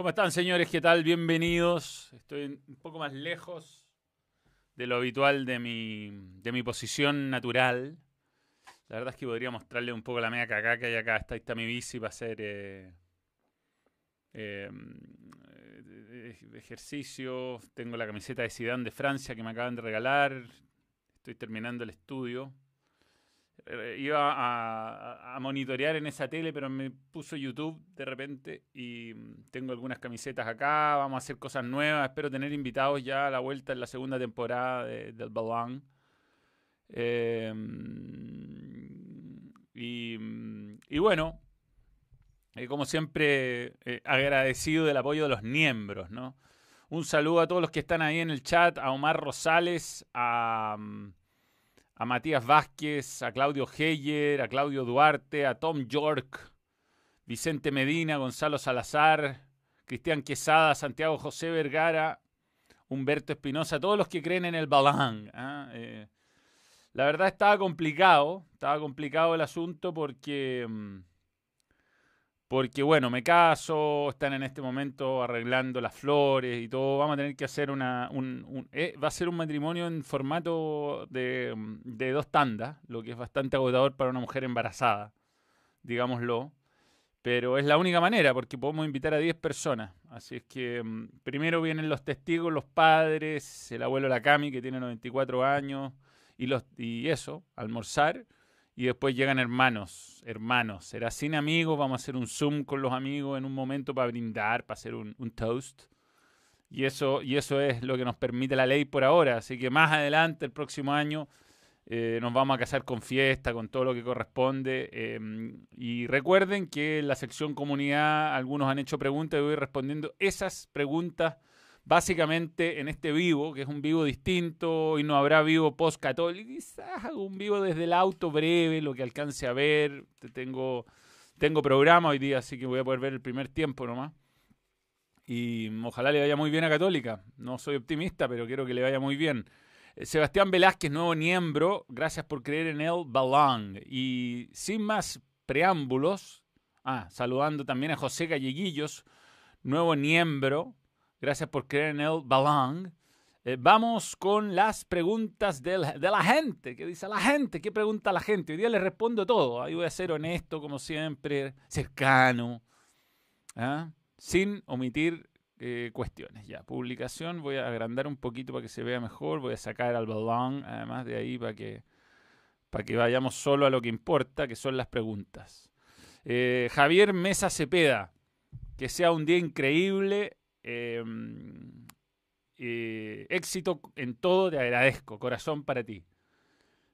¿Cómo están, señores? ¿Qué tal? Bienvenidos. Estoy un poco más lejos de lo habitual de mi, de mi posición natural. La verdad es que podría mostrarle un poco la media cagá que hay acá. Está, está mi bici para hacer eh, eh, ejercicio. Tengo la camiseta de Zidane de Francia que me acaban de regalar. Estoy terminando el estudio. Eh, iba a, monitorear en esa tele, pero me puso YouTube de repente y mm, tengo algunas camisetas acá, vamos a hacer cosas nuevas, espero tener invitados ya a la vuelta en la segunda temporada del Balón. Em, mm, y, bueno, eh, como siempre, eh, agradecido del apoyo de los miembros, ¿no? Un saludo a todos los que están ahí en el chat, a Omar Rosales, a... Mm, a Matías Vázquez, a Claudio Heyer, a Claudio Duarte, a Tom York, Vicente Medina, Gonzalo Salazar, Cristian Quesada, Santiago José Vergara, Humberto Espinosa, todos los que creen en el Balán. ¿ah? Eh, la verdad estaba complicado, estaba complicado el asunto porque mm, porque bueno, me caso, están en este momento arreglando las flores y todo, vamos a tener que hacer una, un, eh, va a ser un matrimonio en formato de, de, dos tandas, lo que es bastante agotador para una mujer embarazada, digámoslo, pero es la única manera porque podemos invitar a 10 personas, así es que mm, primero vienen los testigos, los padres, el abuelo Lacami que tiene 94 años y, los, y eso, almorzar y después llegan hermanos, hermanos. Será sin amigos, vamos a hacer un Zoom con los amigos en un momento para brindar, para hacer un, toast. Y eso, y eso es lo que nos permite la ley por ahora. Así que más adelante, el próximo año, eh, nos vamos a casar con fiesta, con todo lo que corresponde. Em, y recuerden que en la sección comunidad algunos han hecho preguntas y voy respondiendo esas preguntas básicamente en este vivo, que es un vivo distinto y no habrá vivo post-católico, quizás un vivo desde el auto breve, lo que alcance a ver. Tengo, tengo programa hoy día, así que voy a poder ver el primer tiempo nomás. Y ojalá le vaya muy bien a Católica. No soy optimista, pero quiero que le vaya muy bien. Eh, Sebastián Velázquez, nuevo miembro, gracias por creer en el Balón. Y sin más preámbulos, ah, saludando también a José Galleguillos, nuevo miembro, Gracias por creer en el balón. Eh, vamos con las preguntas de la, gente. ¿Qué dice la gente? ¿Qué pregunta la gente? Hoy día les respondo todo. Ahí voy a ser honesto, como siempre, cercano, ¿ah? sin omitir eh, cuestiones. Ya, publicación. Voy a agrandar un poquito para que se vea mejor. Voy a sacar al balón, además de ahí, para que, para que vayamos solo a lo que importa, que son las preguntas. Eh, Javier Mesa Cepeda. Que sea un día increíble Em, eh, éxito en todo, te agradezco, corazón para ti.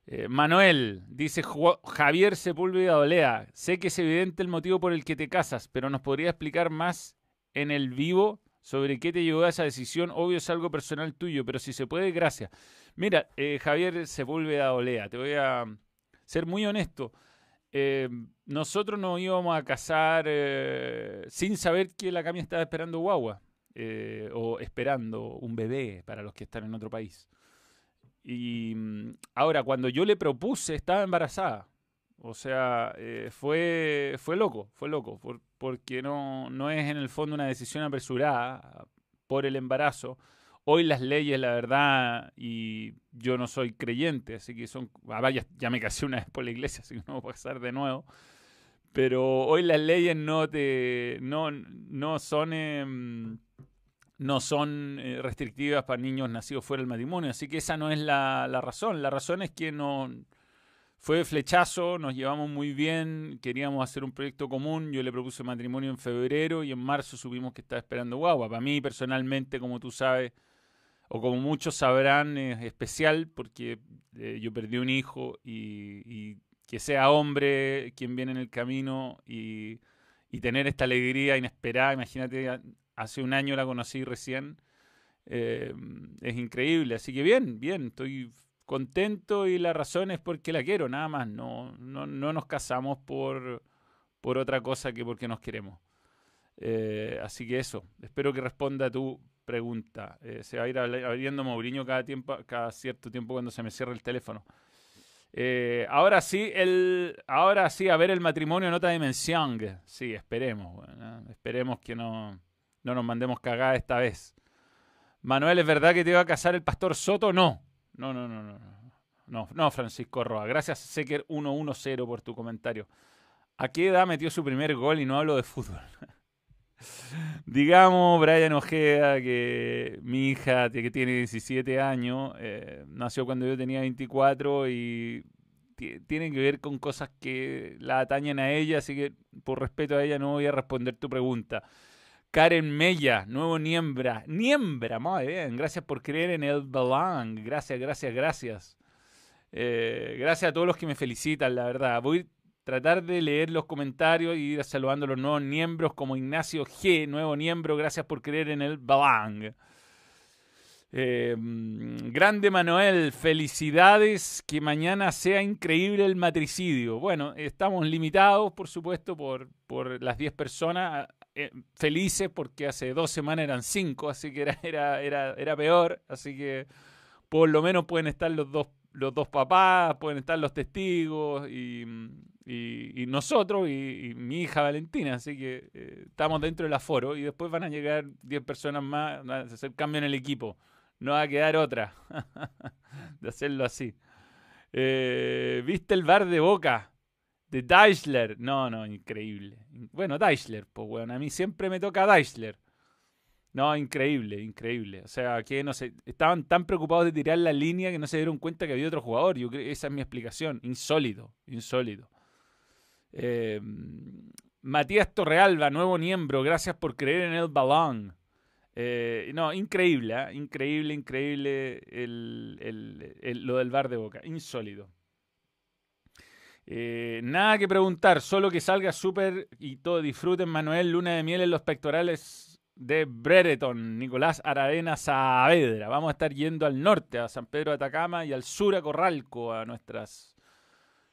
Eh, Manuel, dice Javier Sepúlveda Olea, sé que es evidente el motivo por el que te casas, pero ¿nos podría explicar más en el vivo sobre qué te llevó a esa decisión? Obvio es algo personal tuyo, pero si se puede, gracias. Mira, eh, Javier Sepúlveda Olea, te voy a ser muy honesto. nosotros nos íbamos a casar sin saber que la Cami estaba esperando guagua. Eh, o esperando un bebé para los que están en otro país. Y mm, ahora, cuando yo le propuse, estaba embarazada. O sea, eh, fue, fue loco, fue loco, porque no, no es en el fondo una decisión apresurada por el embarazo. Hoy las leyes, la verdad, y yo no soy creyente, así que son, ah, ya me casé una vez por la iglesia, así que no voy a pasar de nuevo. Pero hoy las leyes no te, no, no son, em, no son eh, restrictivas para niños nacidos fuera del matrimonio. Así que esa no es la, razón. La razón es que no fue flechazo, nos llevamos muy bien, queríamos hacer un proyecto común. Yo le propuse matrimonio en febrero y en marzo supimos que estaba esperando guagua. Para mí, personalmente, como tú sabes, o como muchos sabrán, es especial porque eh, yo perdí un hijo y, que sea hombre quien viene en el camino y, y tener esta alegría inesperada. Imagínate hace un año la conocí recién. Eh, es increíble, así que bien, bien, estoy contento y la razón es porque la quiero, nada más. No, no, no nos casamos por, por otra cosa que porque nos queremos. Eh, así que eso, espero que responda a tu pregunta. Eh, se va a ir abriendo Mourinho cada, tiempo, cada cierto tiempo cuando se me cierre el teléfono. ahora sí, el, ahora sí, a ver el matrimonio en otra dimensión. Sí, esperemos. esperemos que no, No nos mandemos cagada esta vez. Manuel, ¿es verdad que te iba a casar el pastor Soto? No. No, no, no, no. No, no, Francisco Roa. Gracias, Seker 110 por tu comentario. ¿A qué edad metió su primer gol y no hablo de fútbol? Digamos, Brian Ojeda, que mi hija, que tiene 17 años, eh, nació cuando yo tenía 24 y tiene que ver con cosas que la atañen a ella, así que por respeto a ella no voy a responder tu pregunta. Karen Mella, nuevo Niembra. Niembra, muy bien. Gracias por creer en el Balang. Gracias, gracias, gracias. Eh, gracias a todos los que me felicitan, la verdad. Voy tratar de leer los comentarios y ir saludando a los nuevos miembros como Ignacio G, nuevo miembro, gracias por creer en el Balang. Eh, grande Manuel, felicidades, que mañana sea increíble el matricidio. Bueno, estamos limitados, por supuesto, por, por las 10 personas, eh, felices porque hace dos semanas eran 5, así que era, era, era, era peor, así que por lo menos pueden estar los dos los dos papás, pueden estar los testigos y, nosotros y, mi hija Valentina. Así que eh, estamos dentro del aforo y después van a llegar 10 personas más, van a hacer cambio en el equipo. No va a quedar otra de hacerlo así. Eh, ¿Viste el bar de Boca? De Deichler. No, no, increíble. Bueno, Deichler, pues bueno, a mí siempre me toca Deichler. No, increíble, increíble. O sea, que no sé, estaban tan preocupados de tirar la línea que no se dieron cuenta que había otro jugador. Yo creo, esa es mi explicación. Insólito, insólito. Eh, Matías Torrealba, nuevo miembro, gracias por creer en el balón. Eh, no, increíble, ¿eh? increíble, increíble lo del bar de boca. Insólito. Nada que preguntar, solo que salga súper y todo disfruten Manuel Luna de Miel en los pectorales de Brereton, Nicolás Aravena Saavedra. Vamos a estar yendo al norte, a San Pedro de Atacama y al sur a Corralco, a nuestras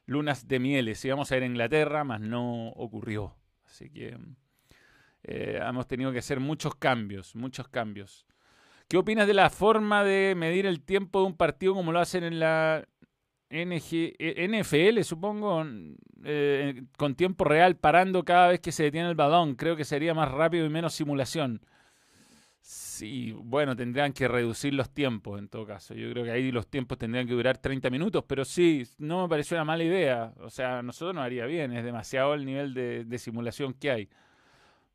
lunas de mieles. Íbamos a ir a Inglaterra, mas no ocurrió. Así que eh, hemos tenido que hacer muchos cambios, muchos cambios. ¿Qué opinas de la forma de medir el tiempo de un partido como lo hacen en la NG, eh, NFL, supongo, eh, con tiempo real, parando cada vez que se detiene el balón. Creo que sería más rápido y menos simulación. Sí, bueno, tendrían que reducir los tiempos en todo caso. Yo creo que ahí los tiempos tendrían que durar 30 minutos, pero sí, no me pareció una mala idea. O sea, a nosotros nos haría bien, es demasiado el nivel de, simulación que hay.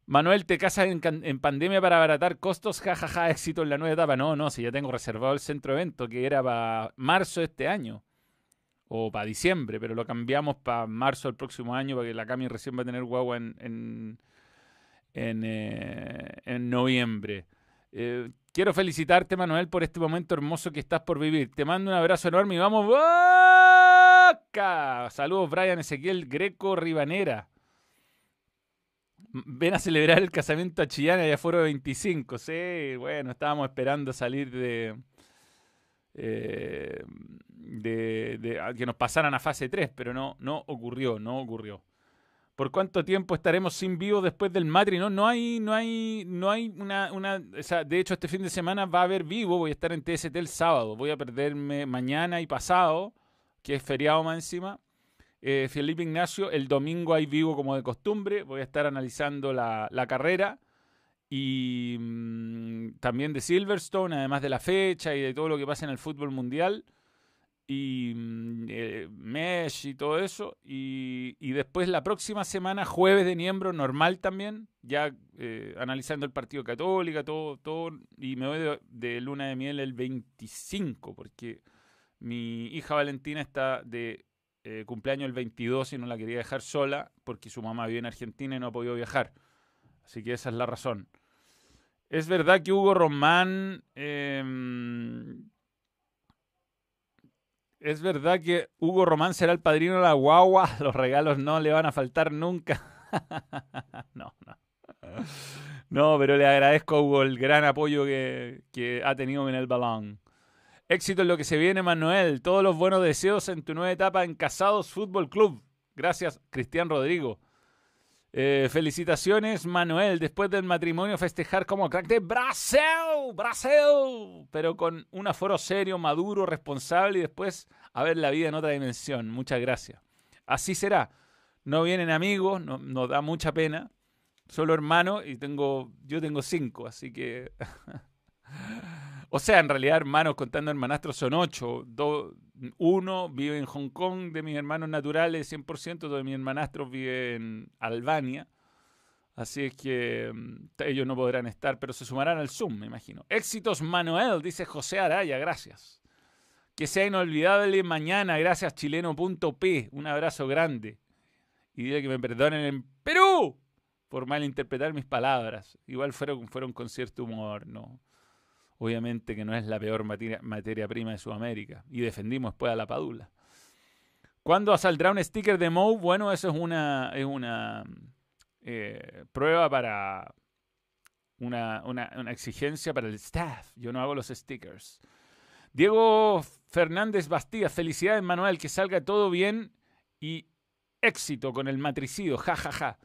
Manuel, ¿te casas en, pandemia para abaratar costos? Jajaja, ja, ja, éxito en la nueva etapa. No, no, si ya tengo reservado el centro evento que era para marzo de este año o para diciembre, pero lo cambiamos para marzo del próximo año, para que la Cami recién va a tener guagua en, en, en, eh, noviembre. Eh, quiero felicitarte, Manuel, por este momento hermoso que estás por vivir. Te mando un abrazo enorme y vamos, ¡Boca! Saludos, Brian Ezequiel Greco Ribanera. Ven a celebrar el casamiento a Chillana y foro 25. Sí, bueno, estábamos esperando salir de... Eh, de, que nos pasaran a fase 3, pero no, no ocurrió, no ocurrió. ¿Por cuánto tiempo estaremos sin vivo después del Matri? No, no hay, no hay, no hay una, una de hecho este fin de semana va a haber vivo, voy a estar en TST el sábado, voy a perderme mañana y pasado, que es feriado más encima. Eh, Felipe Ignacio, el domingo hay vivo como de costumbre, voy a estar analizando la, la carrera y mm, también de Silverstone, además de la fecha y de todo lo que pasa en el fútbol mundial y mm, eh, Mesh y todo eso. Y, después la próxima semana, jueves de miembro normal también, ya eh, analizando el partido católica, todo, todo. Y me voy de, luna de miel el 25, porque mi hija Valentina está de eh, cumpleaños el 22 y no la quería dejar sola, porque su mamá vive en Argentina y no ha podido viajar. Así que esa es la razón. Es verdad que Hugo Román em, es verdad que Hugo Román será el padrino de la guagua. Los regalos no le van a faltar nunca. no, no. No, pero le agradezco Hugo el gran apoyo que, que ha tenido en el balón. Éxito en lo que se viene, Manuel. Todos los buenos deseos en tu nueva etapa en Casados Fútbol Club. Gracias, Cristian Rodrigo. Eh, felicitaciones, Manuel. Después del matrimonio, festejar como crack de Brasil, Brasil, pero con un aforo serio, maduro, responsable y después a ver la vida en otra dimensión. Muchas gracias. Así será. No vienen amigos, nos da mucha pena, solo hermano y tengo, yo tengo cinco, así que... o sea, en realidad hermanos contando hermanastros son ocho. Uno vive en Hong Kong de mis hermanos naturales, 100%, todos mis hermanastros viven en Albania. Así es que mm, ellos no podrán estar, pero se sumarán al Zoom, me imagino. Éxitos Manuel, dice José Araya, gracias. Que sea inolvidable mañana, gracias chileno.p. Un abrazo grande. Y dile que me perdonen en Perú por malinterpretar mis palabras. Igual fueron, fueron con cierto humor, ¿no? Obviamente que no es la peor materia, prima de Sudamérica. Y defendimos después a la Padula. ¿Cuándo saldrá un sticker de Moe? Bueno, eso es una, es una eh, prueba para una, exigencia para el staff. Yo no hago los stickers. Diego Fernández Bastía, felicidades Manuel, que salga todo bien y éxito con el matricidio, ja, ja, ja.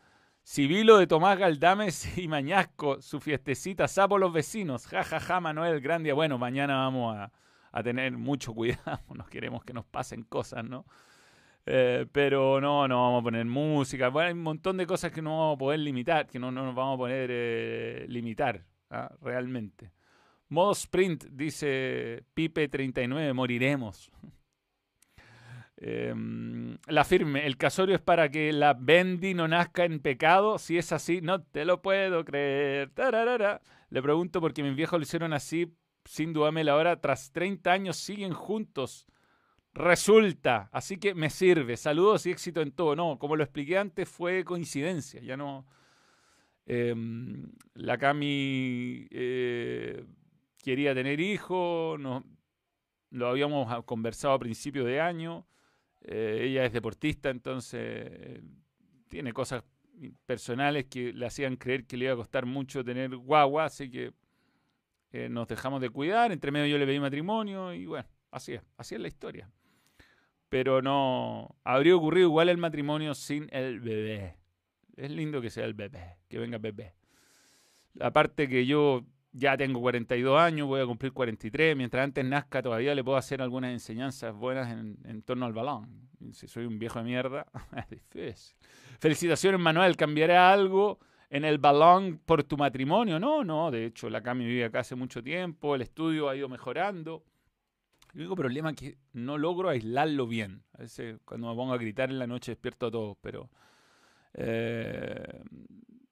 Civilo de Tomás Galdames y Mañasco, su fiestecita, sapo los vecinos, ja, ja, ja, Manuel Grandia. Bueno, mañana vamos a, a tener mucho cuidado, no queremos que nos pasen cosas, ¿no? Eh, pero no, no vamos a poner música. Bueno, hay un montón de cosas que no vamos a poder limitar, que no, no nos vamos a poder eh, limitar ¿ah? realmente. Modo sprint, dice Pipe39, moriremos. Em, la firme, el casorio es para que la Bendy no nazca en pecado. Si es así, no te lo puedo creer. Le pregunto porque mis viejos lo hicieron así, sin dudarme la hora. Tras 30 años siguen juntos. Resulta, así que me sirve. Saludos y éxito en todo. No, como lo expliqué antes, fue coincidencia. Ya no. Em, la Cami eh, quería tener hijos, no, lo habíamos conversado a principio de año. Eh, ella es deportista, entonces eh, tiene cosas personales que le hacían creer que le iba a costar mucho tener guagua, así que nos dejamos de cuidar. Entre medio yo le pedí matrimonio y bueno, así es, así es la historia pero no habría ocurrido igual el matrimonio sin el bebé. Es lindo que sea el bebé, que venga bebé. Aparte que yo ya tengo 42 años, voy a cumplir 43, mientras antes nazca todavía le puedo hacer algunas enseñanzas buenas en, torno al balón. Si soy un viejo de mierda, es difícil. Felicitaciones Manuel, ¿cambiaré algo en el balón por tu matrimonio? No, no, de hecho la Cami vive acá hace mucho tiempo, el estudio ha ido mejorando. El único problema es que no logro aislarlo bien. A veces cuando me pongo a gritar en la noche despierto a todos, pero eh,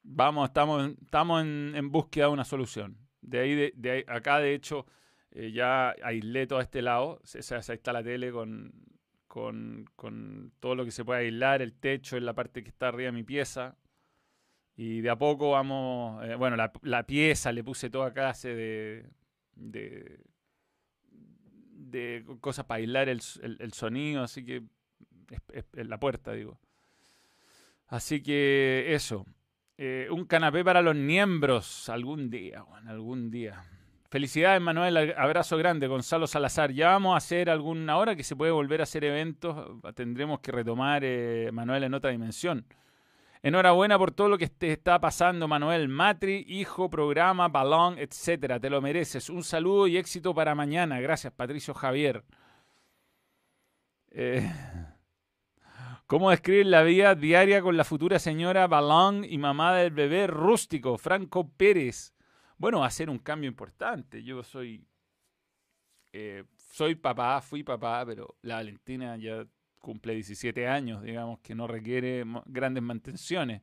vamos, estamos, estamos en, búsqueda de una solución. De ahí, de, acá de hecho, eh, ya aislé todo este lado. Ahí está la tele con, con, todo lo que se puede aislar, el techo en la parte que está arriba de mi pieza. Y de a poco vamos, eh, bueno, la, la, pieza le puse toda clase de, de de cosas para aislar el, sonido, así que es, la puerta, digo. Así que eso. Eh, un canapé para los miembros algún día, algún día. Felicidades, Manuel. Abrazo grande, Gonzalo Salazar. Ya vamos a hacer alguna hora que se puede volver a hacer eventos. Tendremos que retomar, eh, Manuel, en otra dimensión. Enhorabuena por todo lo que te está pasando, Manuel. Matri, hijo, programa, balón, etcétera. Te lo mereces. Un saludo y éxito para mañana. Gracias, Patricio Javier. Eh, ¿Cómo describir la vida diaria con la futura señora Balón y mamá del bebé rústico, Franco Pérez? Bueno, va a ser un cambio importante. Yo soy, eh, soy papá, fui papá, pero la Valentina ya cumple 17 años, digamos, que no requiere grandes mantenciones.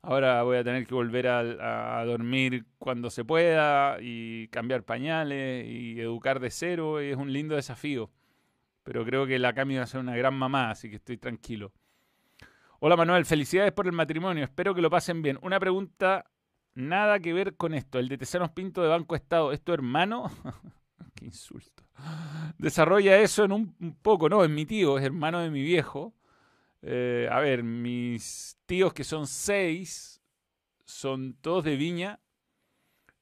Ahora voy a tener que volver a, dormir cuando se pueda y cambiar pañales y educar de cero. Es un lindo desafío. Pero creo que la Cami va a ser una gran mamá, así que estoy tranquilo. Hola Manuel, felicidades por el matrimonio. Espero que lo pasen bien. Una pregunta, nada que ver con esto. El de Tesanos Pinto de Banco Estado, ¿es tu hermano? Qué insulto. Desarrolla eso en un, poco, ¿no? Es mi tío, es hermano de mi viejo. Eh, a ver, mis tíos que son seis, son todos de Viña.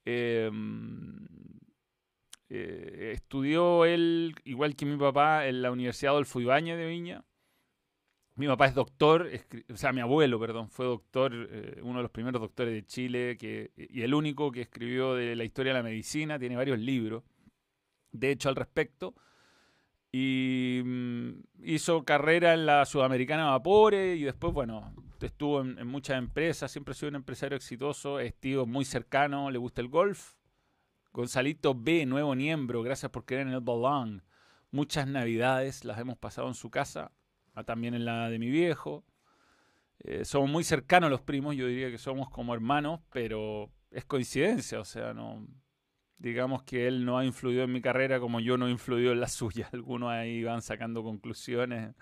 Em, eh, estudió él, igual que mi papá, en la Universidad Adolfo Ibáñez de Viña. Mi papá es doctor, o sea, mi abuelo, perdón, fue doctor, eh, uno de los primeros doctores de Chile que, y el único que escribió de la historia de la medicina, tiene varios libros de hecho al respecto. Y mm, hizo carrera en la Sudamericana Vapore y después, bueno, estuvo en, en muchas empresas, siempre ha sido un empresario exitoso, es tío muy cercano, le gusta el golf. Gonzalito B, nuevo miembro, gracias por querer en el balón. Muchas navidades las hemos pasado en su casa, ah, también en la de mi viejo. Eh, somos muy cercanos los primos, yo diría que somos como hermanos, pero es coincidencia, o sea, no digamos que él no ha influido en mi carrera como yo no he influido en la suya. Algunos ahí van sacando conclusiones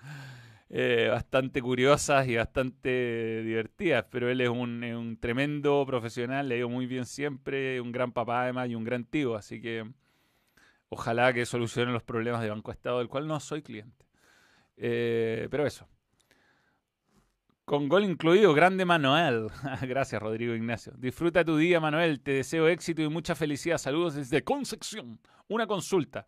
eh, bastante curiosas y bastante divertidas, pero él es un, tremendo profesional, le digo muy bien siempre, un gran papá además y un gran tío, así que ojalá que solucione los problemas de Banco Estado, del cual no soy cliente. Eh, pero eso. Con gol incluido, grande Manuel. Gracias, Rodrigo Ignacio. Disfruta tu día, Manuel. Te deseo éxito y mucha felicidad. Saludos desde Concepción. Una consulta.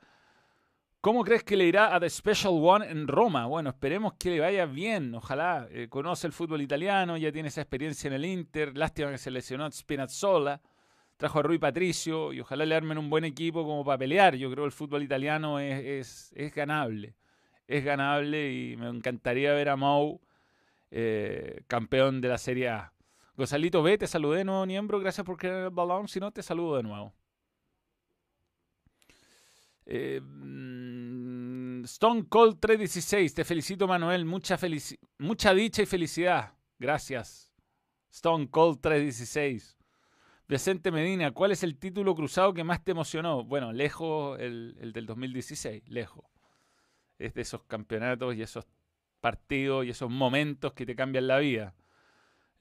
¿Cómo crees que le irá a The Special One en Roma? Bueno, esperemos que le vaya bien. Ojalá eh, conoce el fútbol italiano, ya tiene esa experiencia en el Inter. Lástima que se lesionó Spinazzola. Trajo a Rui Patricio y ojalá le armen un buen equipo como para pelear. Yo creo que el fútbol italiano es, es, es ganable. Es ganable y me encantaría ver a Mau eh, campeón de la Serie A. Gonzalito B, te saludé de nuevo, miembro. Gracias por crear el balón. Si no, te saludo de nuevo. Eh, mm, Stone Cold 316, te felicito Manuel, mucha, mucha dicha y felicidad. Gracias. Stone Cold 316. Vicente Medina, ¿cuál es el título cruzado que más te emocionó? Bueno, lejos el, el del 2016, lejos. Es de esos campeonatos y esos partidos y esos momentos que te cambian la vida.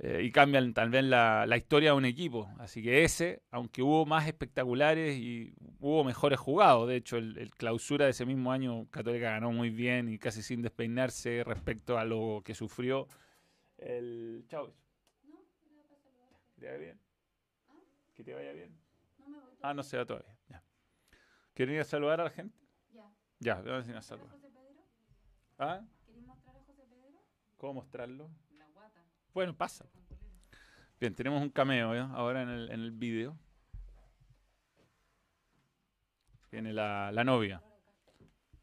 Eh, y cambian también la, la, historia de un equipo. Así que ese, aunque hubo más espectaculares y hubo mejores jugados, de hecho el, clausura de ese mismo año Católica ganó muy bien y casi sin despeinarse respecto a lo que sufrió el... Chao. ¿Que te vaya bien? ¿Que te vaya bien? Ah, no se va todavía. Ya. ¿Quieren ir a saludar a la gente? Ya. Ya, vamos a ir a saludar. ¿Ah? ¿Cómo mostrarlo? Bueno, pasa. Bien, tenemos un cameo ¿eh? ahora en el, en el vídeo. Viene la, la, novia.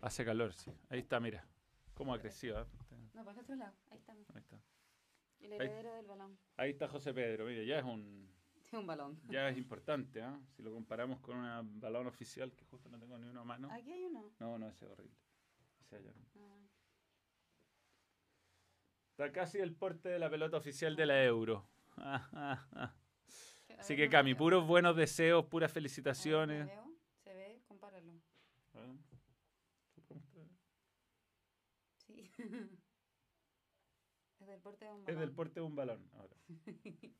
Hace calor, sí. Ahí está, mira. ¿Cómo ha crecido? ¿eh? No, para el otro lado. Ahí está. Ahí está. El heredero del balón. Ahí está José Pedro. Mire, ya es un... Un balón. Ya es importante, ¿eh? Si lo comparamos con un balón oficial, que justo no tengo ni uno a mano. Aquí hay uno. No, no, ese es horrible. Ese allá. Ah. Está casi el porte de la pelota oficial de la Euro. Así que Cami, puros buenos deseos, puras felicitaciones. Se ve, compáralo. Sí. es del porte de un balón. Es del porte de un balón ahora.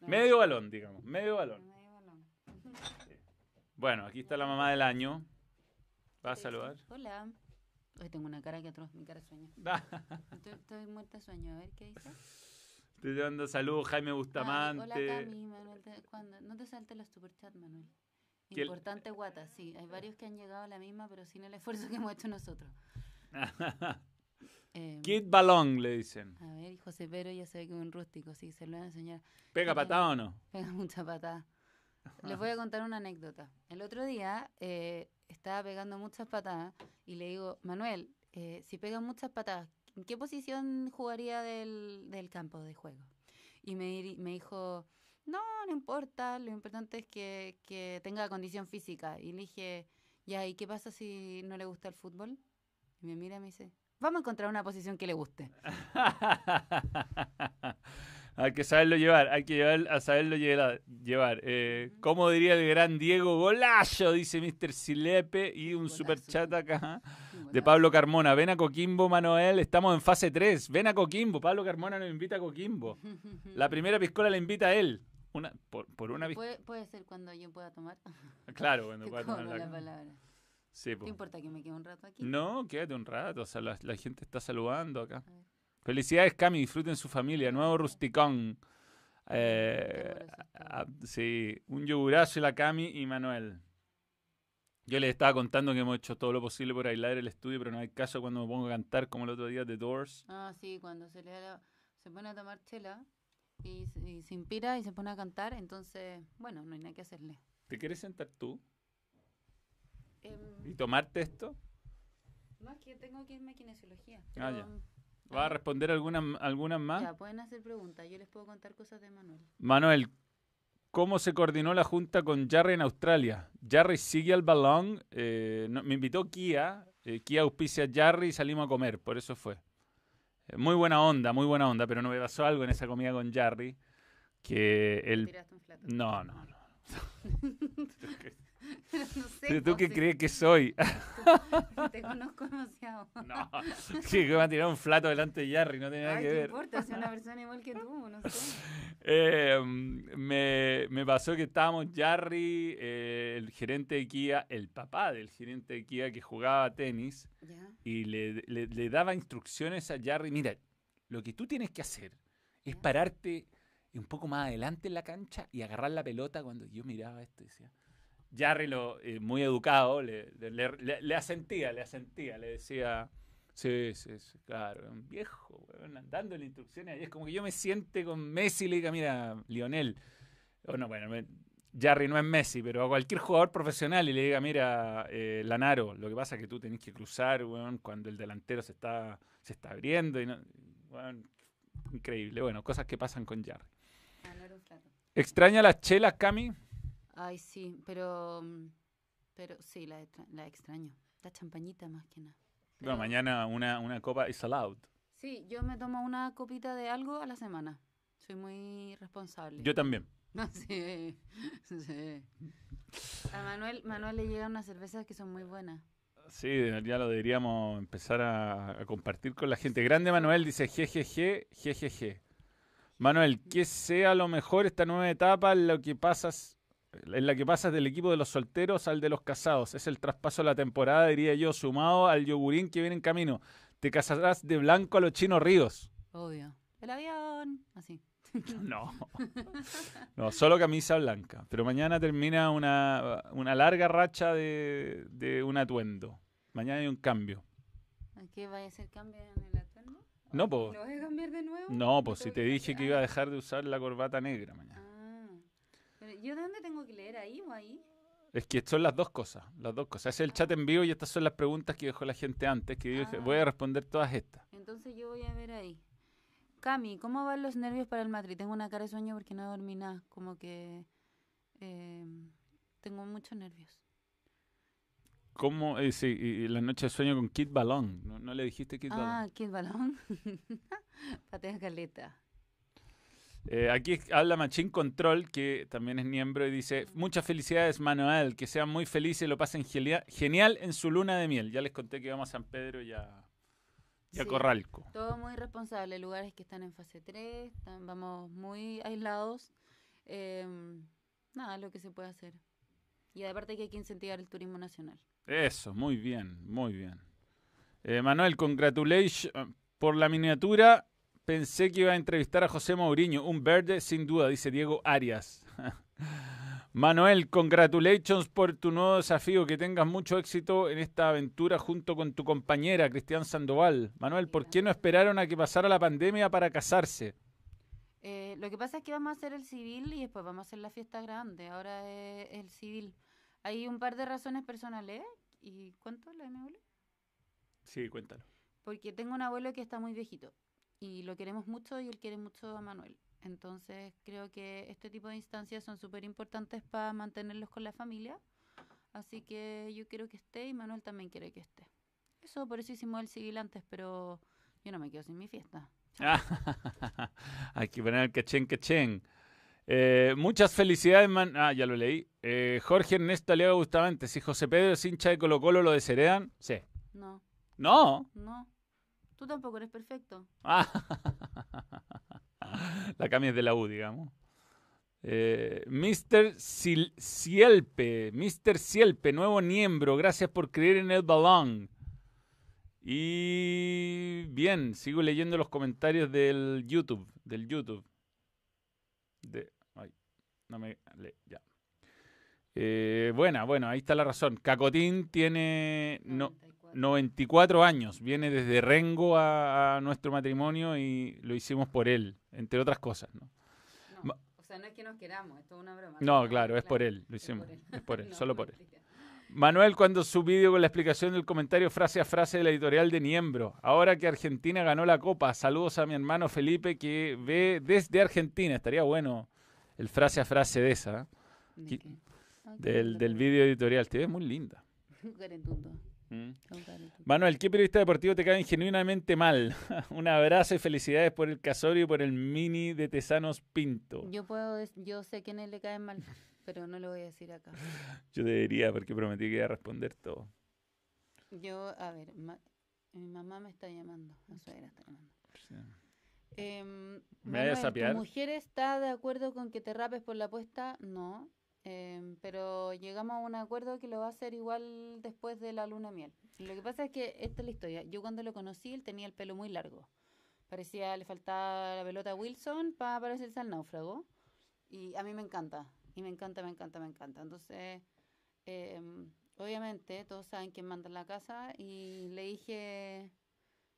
Medio balón, digamos. Medio balón. Medio balón. Bueno, aquí está la mamá del año. ¿Va a saludar? Hola. Hoy tengo una cara que atroz, mi cara sueño. estoy, muerta de sueño, a ver qué dice. Estoy dando saludos, Jaime Bustamante. hola, Cami, Manuel. No te saltes la superchat, Manuel. Importante guata, sí. Hay varios que han llegado a la misma, pero sin el esfuerzo que hemos hecho nosotros. eh, Kid Balón, le dicen. A ver, José Pedro ya se ve que es un rústico, sí, se lo voy a enseñar. ¿Pega patada o no? Pega mucha patada. Les voy a contar una anécdota. El otro día eh, estaba pegando muchas patadas y le digo, Manuel, eh, si pega muchas patadas, ¿en qué posición jugaría del, del campo de juego? Y me, me dijo, no, no importa, lo importante es que, que tenga condición física. Y le dije, ya, ¿y qué pasa si no le gusta el fútbol? Y me mira y me dice, vamos a encontrar una posición que le guste. Hay que saberlo llevar, hay que llevar, a saberlo llevar. Eh, ¿Cómo diría el gran Diego Golazo? Dice Mr. Silepe y un super chat acá de Pablo Carmona. Ven a Coquimbo, Manuel, estamos en fase 3. Ven a Coquimbo, Pablo Carmona nos invita a Coquimbo. La primera piscola la invita a él. Una, por, por una ¿Puede, puede ser cuando yo pueda tomar. Claro, cuando pueda tomar la, palabra. Sí, ¿Qué importa que me quede un rato aquí? No, quédate un rato. O sea, la, la gente está saludando acá. Felicidades, Cami, disfruten su familia. Nuevo rusticón. Eh, sí, un yogurazo y la Cami y Manuel. Yo les estaba contando que hemos hecho todo lo posible por aislar el estudio, pero no hay caso cuando me pongo a cantar como el otro día de Doors. Ah, sí, cuando se le se pone a tomar chela y, se inspira y se pone a cantar, entonces, bueno, no hay nada que hacerle. ¿Te quieres sentar tú? Em, ¿Y tomarte esto? No, es que tengo que irme a kinesiología. Ah, ya. ¿Va a responder algunas algunas más? Ya, pueden hacer preguntas. Yo les puedo contar cosas de Manuel. Manuel, ¿cómo se coordinó la junta con Jarry en Australia? Jarry sigue al balón. eh, no- me invitó Kia. eh, Kia auspicia a Jarry y salimos a comer. Por eso fue. Eh, muy buena onda, muy buena onda. Pero no me pasó algo en esa comida con Jarry. Que él... Un flato. No, no, no. no sé. ¿Pero tú qué crees que soy? Te conozco demasiado. no. Sí, que me ha tirado un flato delante de Jarry. No tiene nada Ay, que ¿qué ver. importa? Si una persona igual que tú, no sé. Eh, me, me pasó que estábamos Jarry, eh, el gerente de Kia, el papá del gerente de Kia que jugaba tenis y le, le- le daba instrucciones a Jarry. Mira, lo que tú tienes que hacer es pararte un poco más adelante en la cancha y agarrar la pelota cuando yo miraba esto y decía. Jarry, lo, eh, muy educado, le, le, le- le asentía, le asentía, le decía, sí, sí, sí, claro, un viejo, weón, dándole instrucciones. Y es como que yo me siente con Messi y le diga, mira, Lionel, o no, bueno, me- Jarry no es Messi, pero a cualquier jugador profesional y le diga, mira, eh, Lanaro, lo que pasa es que tú tenés que cruzar, weón, cuando el delantero se está, se está abriendo. Y no- weón, increíble, bueno, cosas que pasan con Jarry. Ah, no. ¿Extraña las chelas, Cami? Ay, sí, pero. mm, Pero sí, la, la extraño. La champañita más que nada. Bueno, mañana una, una copa is allowed. Sí, yo me tomo una copita de algo a la semana. Soy muy responsable. Yo también. No, sí, sí. A Manuel, Manuel le llegan unas cervezas que son muy buenas. Sí, ya lo deberíamos empezar a, a compartir con la gente. Grande Manuel dice jejeje, jejeje. Manuel, que sea lo mejor esta nueva etapa lo que pasas, en la que pasas del equipo de los solteros al de los casados. Es el traspaso de la temporada, diría yo, sumado al yogurín que viene en camino. Te casarás de blanco a los chinos ríos. Obvio. El avión, así. No. No, solo camisa blanca. Pero mañana termina una, una larga racha de, de un atuendo. Mañana hay un cambio. ¿A ¿Qué vaya a hacer cambio en el atuendo? No, po. ¿Lo vas a cambiar de nuevo? No, pues si te dije que iba a dejar de usar la corbata negra mañana. Ah. Pero, ¿Yo de dónde tengo que leer? ¿Ahí o ahí? Es que son las dos cosas, las dos cosas. Es el chat en vivo y estas son las preguntas que dejó la gente antes, que dije, voy a Ah. responder todas estas. Entonces yo voy a ver ahí. Cami, ¿cómo van los nervios para el Madrid? Tengo una cara de sueño porque no dormí nada. Como que eh, tengo muchos nervios. ¿Cómo? eh, sí, y, la noche de sueño con Kid Balón. ¿No, no le dijiste Kid Balón? Ah, ¿qué balón? Patea caleta. Eh, aquí habla Machín Control, que también es miembro, y dice, muchas felicidades Manuel, que sean muy felices y lo pasen genial en su luna de miel. Ya les conté que vamos a San Pedro y a, y a Sí. Corralco. Todo muy responsable. Lugares que están en fase 3, están- vamos muy aislados. Em, nada, lo que se puede hacer. Y aparte que hay que incentivar el turismo nacional. Eso, muy bien, muy bien. Eh, Manuel, congratulations por la miniatura. Pensé que iba a entrevistar a José Mourinho, un verde sin duda, dice Diego Arias. Manuel, congratulations por tu nuevo desafío. Que tengas mucho éxito en esta aventura junto con tu compañera, Cristian Sandoval. Manuel, ¿por qué no esperaron a que pasara la pandemia para casarse? Eh, lo que pasa es que vamos a hacer el civil y después vamos a hacer la fiesta grande. Ahora es el civil. Hay un par de razones personales. ¿Y cuánto la de mi abuelo? Sí, cuéntalo. Porque tengo un abuelo que está muy viejito y lo queremos mucho y él quiere mucho a Manuel. Entonces creo que este tipo de instancias son súper importantes para mantenerlos con la familia. Así que yo quiero que esté y Manuel también quiere que esté. Eso, por eso hicimos el civil antes, pero yo no me quedo sin mi fiesta. Hay que poner el cachén, cachén. Eh, muchas felicidades, man. Ah, ya lo leí. Eh, Jorge Ernesto Aliaga Bustamante. Si José Pedro es hincha de Colo Colo, ¿lo desheredan? Sí. No, No. no. Tú tampoco eres perfecto. Ah. La cambia de la U, digamos. Eh, Mr. Cielpe, Mr. Cielpe, nuevo miembro, gracias por creer en el balón. Y bien, sigo leyendo los comentarios del YouTube, del YouTube. De, ay, no me, le- ya. Eh, buena, bueno, ahí está la razón. Cacotín tiene no, 94. 94 años, viene desde Rengo a, a nuestro matrimonio y lo hicimos por él, entre otras cosas, ¿no? No, o sea, no es que nos queramos, esto es una broma. No, claro, es por él, lo hicimos, él. es por él, No, solo por él. Manuel cuando su vídeo con la explicación del comentario frase a frase de la editorial de Niembro. Ahora que Argentina ganó la copa, saludos a mi hermano Felipe que ve desde Argentina. Estaría bueno el frase a frase de esa, ¿De Qui- qué? Ah, del, del vídeo editorial. Te ves muy linda. Mm. Manuel, ¿qué periodista deportivo te cae genuinamente mal? Un abrazo y felicidades por el casorio y por el mini de Tesanos Pinto. Yo puedo, yo sé quiénes le caen mal, pero no lo voy a decir acá. Yo debería, porque prometí que iba a responder todo. Yo, a ver, ma- mi mamá me está llamando, la suegra está llamando. Em, ¿Me vayas a Manuel, sapear? ¿Tu mujer está de acuerdo con que te rapes por la apuesta? No. Em, pero llegamos a un acuerdo que lo va a hacer igual después de la luna miel. Lo que pasa es que esta es la historia. Yo cuando lo conocí, él tenía el pelo muy largo. Parecía, le faltaba la pelota a Wilson para parecerse al náufrago. Y a mí me encanta. Y me encanta, me encanta, me encanta. Entonces, em, obviamente, todos saben quién manda en la casa. Y le dije,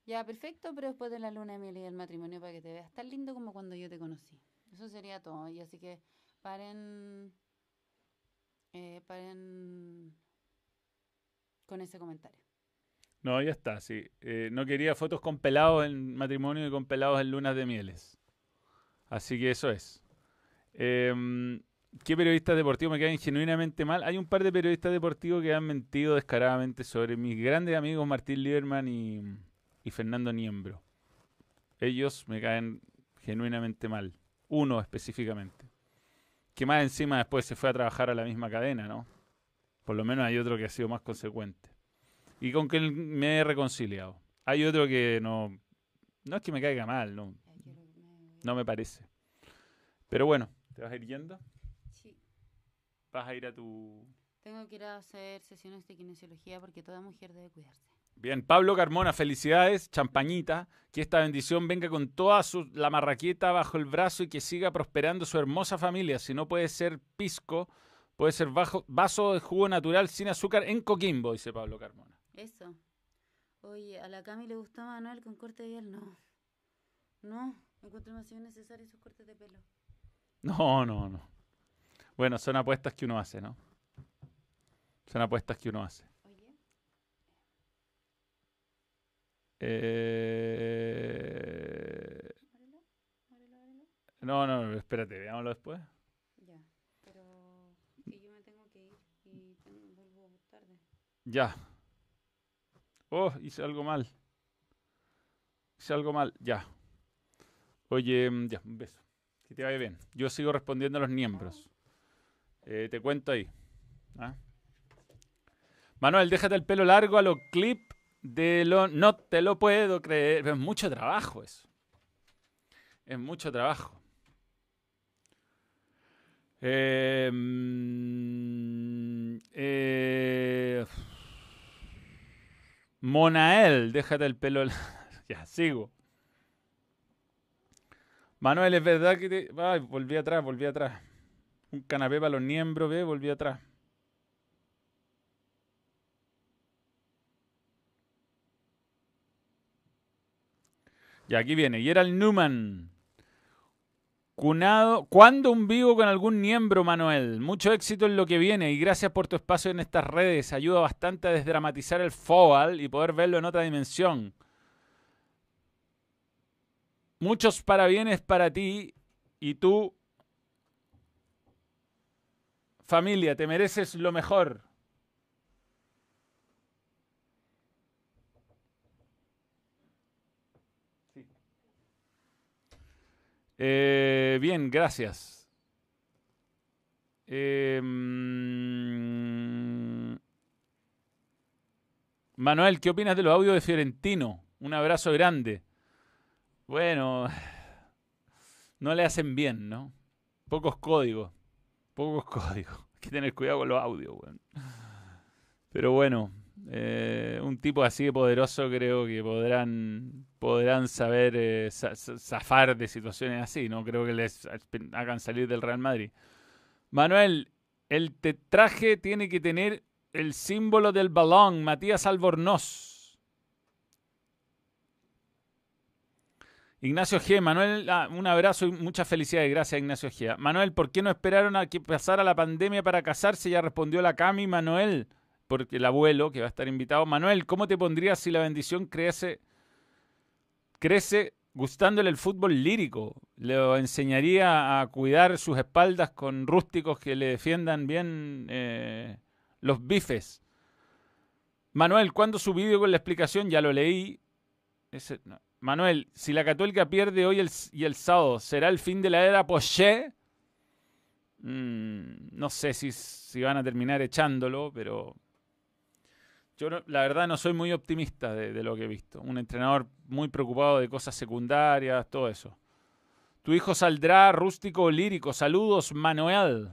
ya, perfecto, pero después de la luna de miel y del matrimonio para que te veas tan lindo como cuando yo te conocí. Eso sería todo. Y así que paren, eh, paren con ese comentario. No, ya está, sí. Eh, no quería fotos con pelados en matrimonio y con pelados en lunas de mieles. Así que eso es. Em, ¿Qué periodistas deportivos me caen genuinamente mal? Hay un par de periodistas deportivos que han mentido descaradamente sobre mis grandes amigos Martín Lieberman y, y Fernando Niembro. Ellos me caen genuinamente mal. Uno específicamente. Que más encima después se fue a trabajar a la misma cadena, ¿no? Por lo menos hay otro que ha sido más consecuente. Y con que me he reconciliado. Hay otro que no. No es que me caiga mal, no, no me parece. Pero bueno, ¿te vas a ir yendo? Sí. ¿Vas a ir a tu. Tengo que ir a hacer sesiones de kinesiología porque toda mujer debe cuidarse. Bien, Pablo Carmona, felicidades, champañita. Que esta bendición venga con toda su, la marraqueta bajo el brazo y que siga prosperando su hermosa familia. Si no puede ser pisco, puede ser bajo, vaso de jugo natural sin azúcar en Coquimbo, dice Pablo Carmona. Eso. Oye, a la Cami le gustó Manuel con corte de piel. No. No. Encuentro demasiado necesario esos cortes de pelo. No, no, no. Bueno, son apuestas que uno hace, ¿no? Son apuestas que uno hace. Oye. Eh, no, no, no, espérate, veámoslo después. Ya. Pero que yo me tengo que ir y tengo- vuelvo tarde. Ya. Oh, hice algo mal. Hice algo mal, ya. Oye, mm, ya, un beso. Que te vaya bien. Yo sigo respondiendo a los miembros. Eh, te cuento ahí. ¿ah? Manuel, déjate el pelo largo a los clip de lo... No te lo puedo creer. Es mucho trabajo eso. Es mucho trabajo. Eh, eh, Monael, déjate el pelo. ya, sigo. Manuel, es verdad que te. Ay, volví atrás, volví atrás. Un canapé para los miembros, ve, volví atrás. Y aquí viene. Gerald Newman. Cunado, ¿Cuándo un vivo con algún miembro, Manuel? Mucho éxito en lo que viene y gracias por tu espacio en estas redes. Ayuda bastante a desdramatizar el fútbol y poder verlo en otra dimensión. Muchos parabienes para ti y tú, familia, te mereces lo mejor. Eh, bien, gracias. Mm, Manuel, ¿qué opinas de los audios de Fiorentino? Un abrazo grande. Bueno, no le hacen bien, ¿no? Pocos códigos. Pocos códigos. Hay que tener cuidado con los audios. Pero bueno, eh, un tipo así de poderoso creo que podrán, podrán saber eh, za- za- zafar de situaciones así. No creo que les hagan salir del Real Madrid. Manuel, el tetraje tiene que tener el símbolo del balón. Matías Albornoz. Ignacio G. Manuel, ah, un abrazo y muchas felicidades. Gracias, Ignacio G. Manuel, ¿por qué no esperaron a que pasara la pandemia para casarse? Ya respondió la Cami. Manuel, porque el abuelo, que va a estar invitado. Manuel, ¿cómo te pondrías si la bendición crece, crece gustándole el fútbol lírico? Le enseñaría a cuidar sus espaldas con rústicos que le defiendan bien eh, los bifes. Manuel, ¿cuándo su vídeo con la explicación? Ya lo leí. Manuel, si la Católica pierde hoy y el sábado, ¿será el fin de la era Poché? Mm, no sé si, si, van a terminar echándolo, pero yo la verdad no soy muy optimista de, lo que he visto. Un entrenador muy preocupado de cosas secundarias, todo eso. Tu hijo saldrá rústico o lírico. Saludos, Manuel.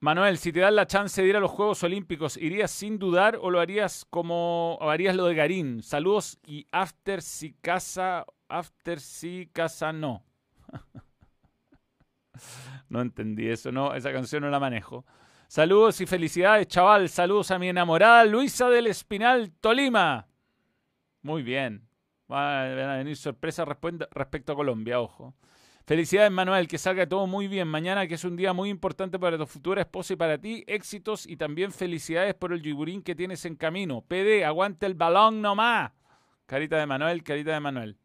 Manuel, si te dan la chance de ir a los Juegos Olímpicos, ¿irías sin dudar o lo harías como o harías lo de Garín? Saludos y after si casa, after si casa no. no entendí eso, no, esa canción no la manejo. Saludos y felicidades, chaval. Saludos a mi enamorada Luisa del Espinal, Tolima. Muy bien. Van a venir sorpresas respecto a Colombia, ojo. Felicidades, Manuel, que salga todo muy bien mañana, que es un día muy importante para tu futura esposa y para ti. Éxitos y también felicidades por el yugurín que tienes en camino. PD, aguante el balón nomás. Carita de Manuel, carita de Manuel.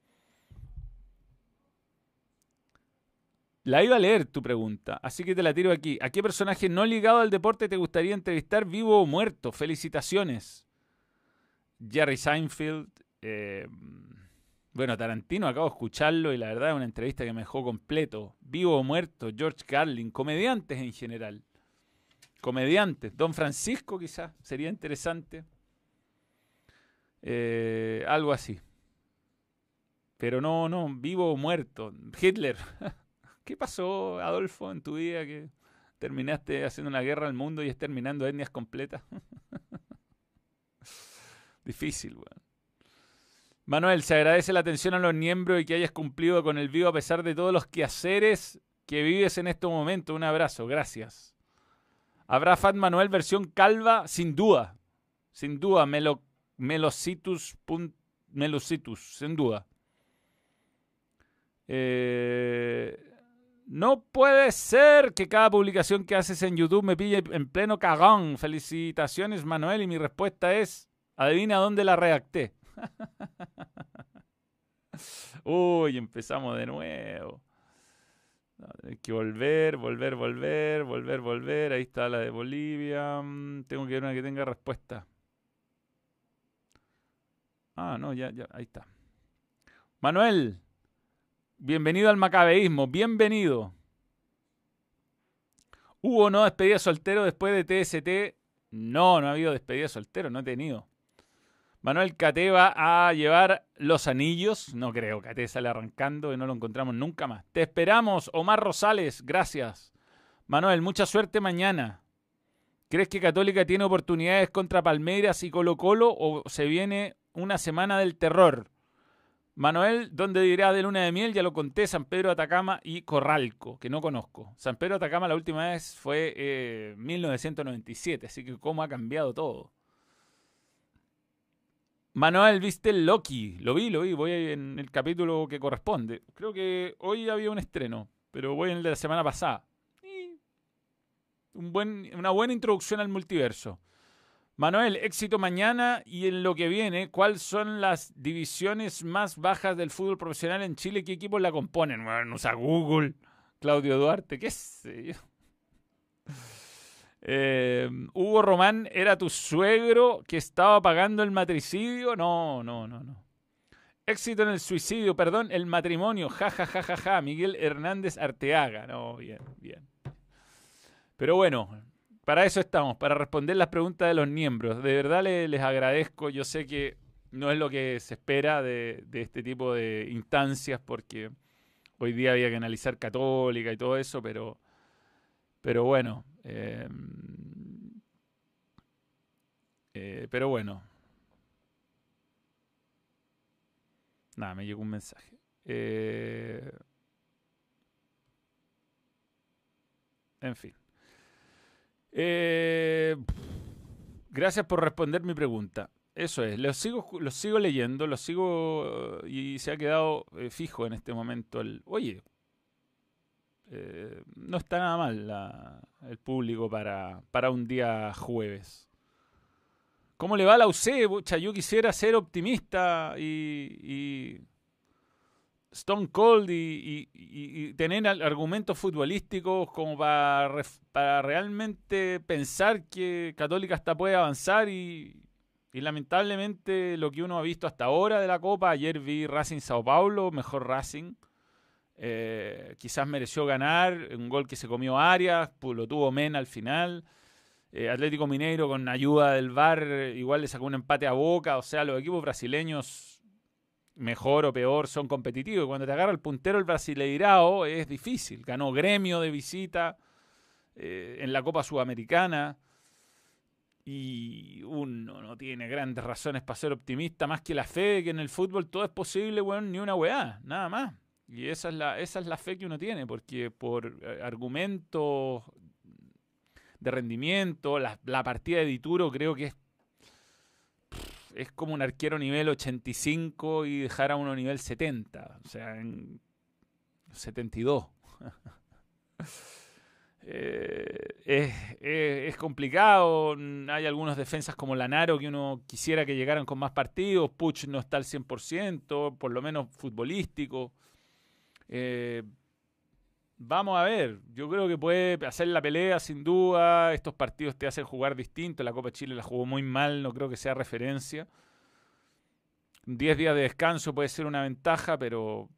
La iba a leer tu pregunta, así que te la tiro aquí. ¿A qué personaje no ligado al deporte te gustaría entrevistar vivo o muerto? Felicitaciones. Jerry Seinfeld. Eh, bueno, Tarantino, acabo de escucharlo y la verdad es una entrevista que me dejó completo. Vivo o muerto, George Carlin, comediantes en general. Comediantes. Don Francisco quizás, sería interesante. Eh, algo así. Pero no, no, vivo o muerto. Hitler. ¿Qué pasó, Adolfo, en tu vida que terminaste haciendo una guerra al mundo y es terminando etnias completas? Difícil, weón. Manuel, se agradece la atención a los miembros y que hayas cumplido con el vivo a pesar de todos los quehaceres que vives en este momento. Un abrazo, gracias. ¿Habrá Fat Manuel versión calva? Sin duda. Sin duda. Melo, melocitus, sin duda. Eh, no puede ser que cada publicación que haces en YouTube me pille en pleno cagón. Felicitaciones, Manuel. Y mi respuesta es, adivina dónde la redacté. Uy, empezamos de nuevo. hay que volver, volver, volver, volver, volver. Ahí está la de Bolivia. Mm, tengo que ver una que tenga respuesta. Ah, no, ya, ya, ahí está. Manuel, bienvenido al macabeísmo, bienvenido. ¿Hubo no despedida soltero después de TST? No, no ha habido despedida soltero, no he tenido. Manuel Cate va a llevar los anillos. No creo, Cate sale arrancando y no lo encontramos nunca más. Te esperamos, Omar Rosales. Gracias. Manuel, mucha suerte mañana. ¿Crees que Católica tiene oportunidades contra Palmeiras y Colo Colo o se viene una semana del terror? Manuel, ¿dónde dirá de luna de miel? Ya lo conté, San Pedro Atacama y Corralco, que no conozco. San Pedro Atacama la última vez fue eh, 1997, así que cómo ha cambiado todo. Manuel, ¿viste Loki? Lo vi, lo vi, voy en el capítulo que corresponde. Creo que hoy había un estreno, pero voy en el de la semana pasada. un buen, una buena introducción al multiverso. Manuel, éxito mañana y en lo que viene, ¿cuáles son las divisiones más bajas del fútbol profesional en Chile? ¿Qué equipos la componen? Bueno, usa Google, Claudio Duarte, qué sé yo. Eh, Hugo Román era tu suegro que estaba pagando el matricidio. No, no, no, no. Éxito en el suicidio, perdón, el matrimonio. Ja, ja, ja, ja, ja. Miguel Hernández Arteaga. No, bien, bien. Pero bueno, para eso estamos, para responder las preguntas de los miembros. De verdad les, agradezco. Yo sé que no es lo que se espera de, este tipo de instancias, porque hoy día había que analizar católica y todo eso, pero, pero bueno, Em, eh, pero bueno. Nada, me llegó un mensaje. Eh, en fin. Eh, gracias por responder mi pregunta. Eso es, los sigo, sigo leyendo, los sigo y se ha quedado fijo en este momento el, oye, eh, no está nada mal el público para, para un día jueves. ¿Cómo le va a la UC? yo quisiera ser optimista y, Stone Cold y, tener argumentos futbolísticos como para, realmente pensar que Católica hasta puede avanzar y, lamentablemente lo que uno ha visto hasta ahora de la Copa, ayer vi Racing Sao Paulo, mejor Racing, eh, quizás mereció ganar, un gol que se comió Arias, lo tuvo Mena al final. Eh, Atlético Mineiro con ayuda del VAR igual le sacó un empate a Boca, o sea, los equipos brasileños mejor o peor son competitivos. Cuando te agarra el puntero el Brasileirao es difícil. Ganó gremio de visita eh, en la Copa Sudamericana y uno no tiene grandes razones para ser optimista más que la fe de que en el fútbol todo es posible, bueno, ni una weá, nada más. Y esa es la, esa es la fe que uno tiene, porque por eh, argumentos de rendimiento, la, partida de Dituro creo que es, es como un arquero nivel 85 y dejar a uno nivel 70, o sea, en 72. Eh, es, es, complicado. Hay algunos defensas como Lanaro que uno quisiera que llegaran con más partidos. Puch no está al 100%, por lo menos futbolístico. Eh, vamos a ver, yo creo que puede hacer la pelea sin duda. Estos partidos te hacen jugar distinto. La Copa Chile la jugó muy mal, no creo que sea referencia. 10 días de descanso puede ser una ventaja, pero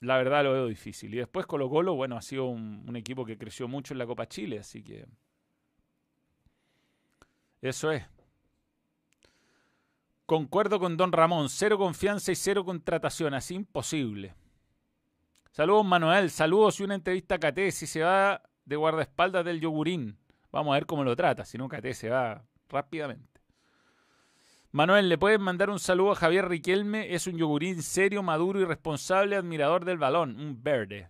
la verdad lo veo difícil. Y después Colo Colo, bueno, ha sido un, un equipo que creció mucho en la Copa Chile, así que eso es. Concuerdo con Don Ramón, cero confianza y cero contratación, así imposible. Saludos, Manuel. Saludos y una entrevista a KT. Si se va de guardaespaldas del yogurín. Vamos a ver cómo lo trata. Si no, KT se va rápidamente. Manuel, ¿le puedes mandar un saludo a Javier Riquelme? Es un yogurín serio, maduro y responsable, admirador del balón. Un verde.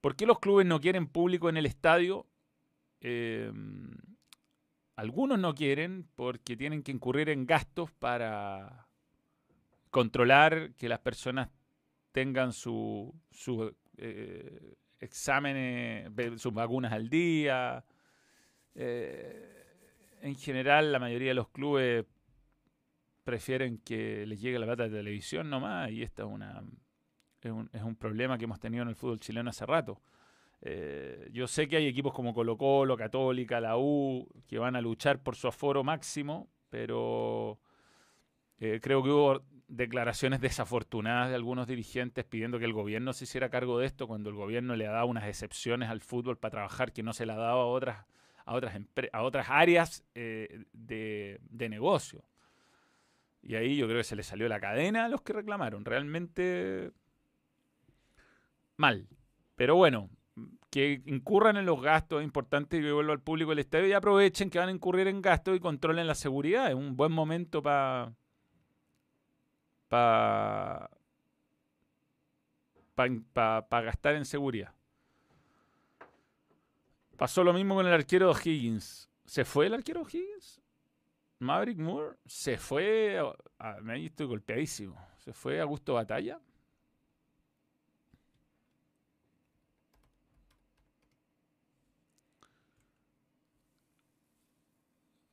¿Por qué los clubes no quieren público en el estadio? Em, algunos no quieren porque tienen que incurrir en gastos para controlar que las personas tengan sus su, eh, exámenes, sus vacunas al día. Eh, en general, la mayoría de los clubes prefieren que les llegue la plata de televisión nomás y esta es, una, es, un, es un problema que hemos tenido en el fútbol chileno hace rato. Eh, yo sé que hay equipos como Colo Colo, Católica, la U, que van a luchar por su aforo máximo, pero creo que hubo declaraciones desafortunadas de algunos dirigentes pidiendo que el gobierno se hiciera cargo de esto cuando el gobierno le ha dado unas excepciones al fútbol para trabajar que no se le ha dado a otras, a otras, a otras áreas eh, de, de negocio. Y ahí yo creo que se le salió la cadena a los que reclamaron. Realmente mal. Pero bueno, que incurran en los gastos es importante y vuelvo al público el estadio y aprovechen que van a incurrir en gastos y controlen la seguridad. Es un buen momento para para pa, gastar en seguridad. Pasó lo mismo con el arquero Higgins. ¿Se fue el arquero Higgins? Maverick Moore se fue. me estoy golpeadísimo. Se fue a gusto batalla.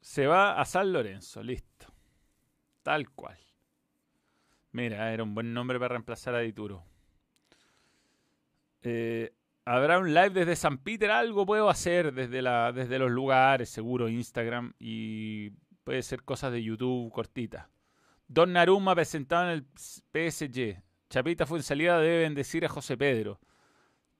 Se va a San Lorenzo, listo. Tal cual. Mira, era un buen nombre para reemplazar a Dituro. Eh, ¿Habrá un live desde San Peter? Algo puedo hacer desde, la, desde los lugares, seguro, Instagram. Y puede ser cosas de YouTube cortitas. Don Naruma presentado en el PSG. Chapita fue en salida, debe bendecir a José Pedro.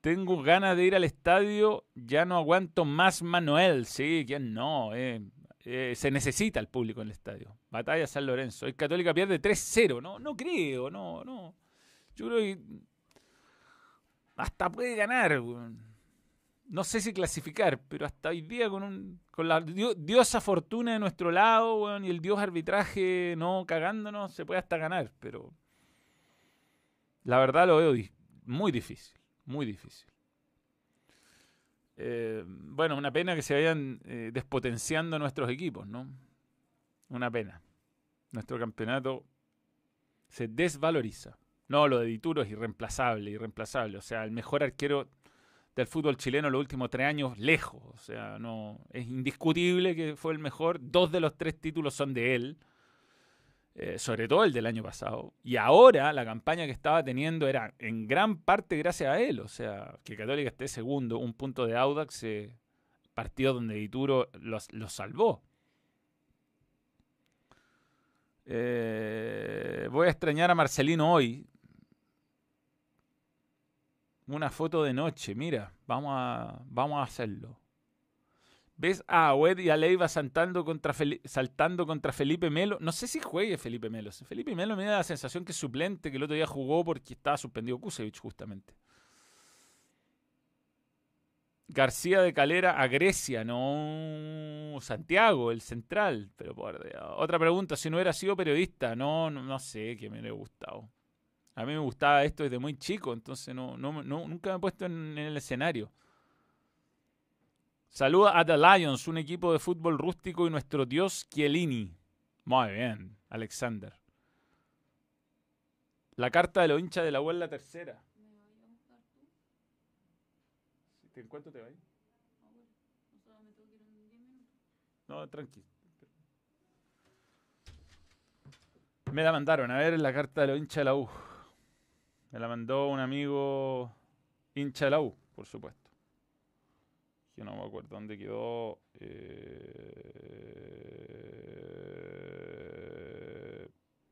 Tengo ganas de ir al estadio, ya no aguanto más Manuel. Sí, ¿quién no? Eh. Eh, se necesita el público en el estadio. Batalla San Lorenzo. El Católica pierde 3-0. No, no creo, no, no. Yo creo que hasta puede ganar. No sé si clasificar, pero hasta hoy día con, un, con la diosa fortuna de nuestro lado y el dios arbitraje no cagándonos, se puede hasta ganar. Pero la verdad lo veo muy difícil, muy difícil. Eh, bueno, una pena que se vayan eh, despotenciando nuestros equipos, ¿no? Una pena. Nuestro campeonato se desvaloriza. No, lo de Dituro es irreemplazable, irreemplazable. O sea, el mejor arquero del fútbol chileno los últimos tres años lejos. O sea, no es indiscutible que fue el mejor. Dos de los tres títulos son de él. Eh, sobre todo el del año pasado. Y ahora la campaña que estaba teniendo era en gran parte gracias a él. O sea, que Católica esté segundo, un punto de Audax, eh, partido donde Dituro los, salvó. Eh, voy a extrañar a Marcelino hoy. Una foto de noche, mira, vamos a, vamos a hacerlo. ¿Ves a Agüed y a Leiva saltando contra, saltando contra Felipe Melo? No sé si juegue Felipe Melo. Felipe Melo me da la sensación que es suplente, que el otro día jugó porque estaba suspendido Kusevich justamente. García de Calera a Grecia, no Santiago, el central. Pero por Otra pregunta, si no hubiera sido periodista, no, no, sé qué me hubiera gustado. A mí me gustaba esto desde muy chico, entonces no, no, nunca me he puesto en el escenario. Saluda a The Lions, un equipo de fútbol rústico y nuestro dios Chiellini. Muy bien, Alexander. La carta de los hinchas de la abuela tercera. Si te encuentro, te va No, tranqui. Me la mandaron, a ver la carta de los hinchas de la U. Me la mandó un amigo hincha de la U, por supuesto no me acuerdo dónde quedó. Eh,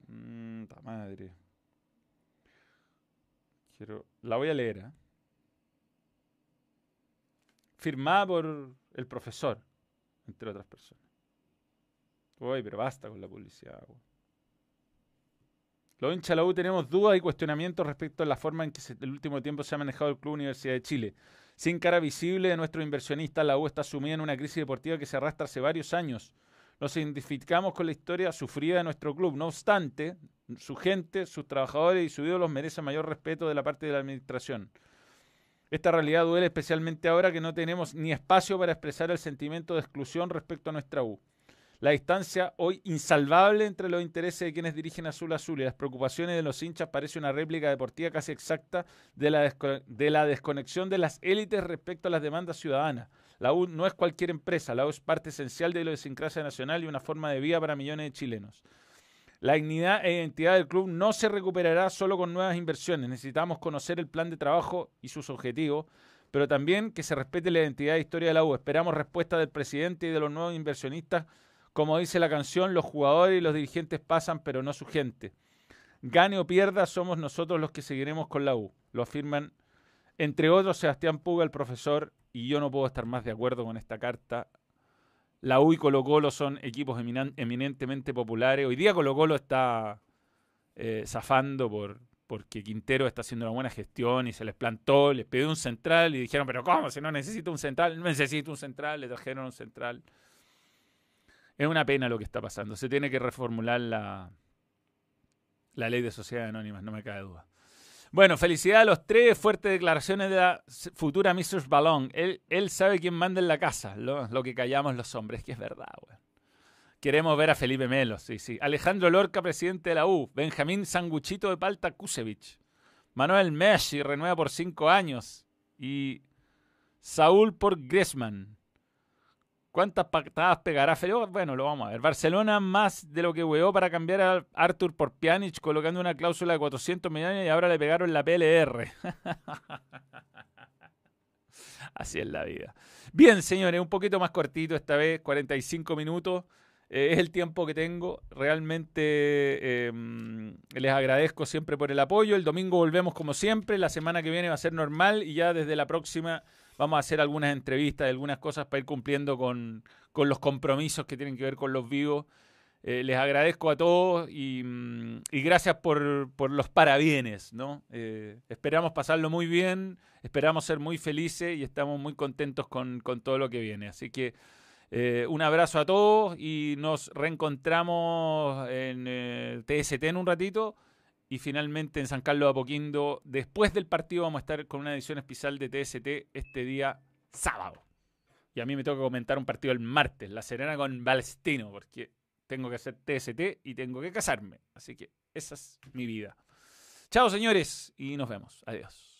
mm, madre. Quiero, la voy a leer. ¿eh? Firmada por el profesor, entre otras personas. Uy, pero basta con la publicidad. Los hinchas de la U tenemos dudas y cuestionamientos respecto a la forma en que en el último tiempo se ha manejado el Club Universidad de Chile. Sin cara visible de nuestro inversionista, la U está sumida en una crisis deportiva que se arrastra hace varios años. Nos identificamos con la historia sufrida de nuestro club. No obstante, su gente, sus trabajadores y sus ídolos merecen mayor respeto de la parte de la administración. Esta realidad duele especialmente ahora que no tenemos ni espacio para expresar el sentimiento de exclusión respecto a nuestra U. La distancia hoy insalvable entre los intereses de quienes dirigen Azul Azul y las preocupaciones de los hinchas parece una réplica deportiva casi exacta de la, de la desconexión de las élites respecto a las demandas ciudadanas. La U no es cualquier empresa, la U es parte esencial de la idiosincrasia nacional y una forma de vida para millones de chilenos. La dignidad e identidad del club no se recuperará solo con nuevas inversiones. Necesitamos conocer el plan de trabajo y sus objetivos, pero también que se respete la identidad e historia de la U. Esperamos respuesta del presidente y de los nuevos inversionistas como dice la canción, los jugadores y los dirigentes pasan, pero no su gente. Gane o pierda, somos nosotros los que seguiremos con la U. Lo afirman, entre otros, Sebastián Puga, el profesor, y yo no puedo estar más de acuerdo con esta carta. La U y Colo Colo son equipos eminentemente populares. Hoy día Colo Colo está eh, zafando por, porque Quintero está haciendo una buena gestión y se les plantó, les pidió un central y dijeron, pero ¿cómo? Si no necesito un central, no necesito un central, le trajeron un central. Es una pena lo que está pasando. Se tiene que reformular la, la ley de sociedades anónimas, no me cae duda. Bueno, felicidades a los tres. Fuertes declaraciones de la futura Mrs. Ballon. Él, él sabe quién manda en la casa, lo, que callamos los hombres, que es verdad, güey. Queremos ver a Felipe Melo, sí, sí. Alejandro Lorca, presidente de la U. Benjamín Sanguchito de Palta Kusevich. Manuel Messi renueva por cinco años. Y Saúl por Griezmann. ¿Cuántas patadas pegará Felipe? Bueno, lo vamos a ver. Barcelona más de lo que hueó para cambiar a Arthur por Pjanic colocando una cláusula de 400 millones y ahora le pegaron la PLR. Así es la vida. Bien, señores, un poquito más cortito esta vez, 45 minutos. Eh, es el tiempo que tengo. Realmente em, les agradezco siempre por el apoyo. El domingo volvemos como siempre. La semana que viene va a ser normal y ya desde la próxima Vamos a hacer algunas entrevistas y algunas cosas para ir cumpliendo con, los compromisos que tienen que ver con los vivos. Eh, les agradezco a todos y, mm, gracias por, los parabienes, ¿no? Eh, esperamos pasarlo muy bien, esperamos ser muy felices y estamos muy contentos con, todo lo que viene. Así que eh, un abrazo a todos y nos reencontramos en TST en un ratito. Y finalmente en San Carlos de Apoquindo, después del partido, vamos a estar con una edición especial de TST este día sábado. Y a mí me toca comentar un partido el martes, La Serena con Balestino, porque tengo que hacer TST y tengo que casarme. Así que esa es mi vida. Chao, señores, y nos vemos. Adiós.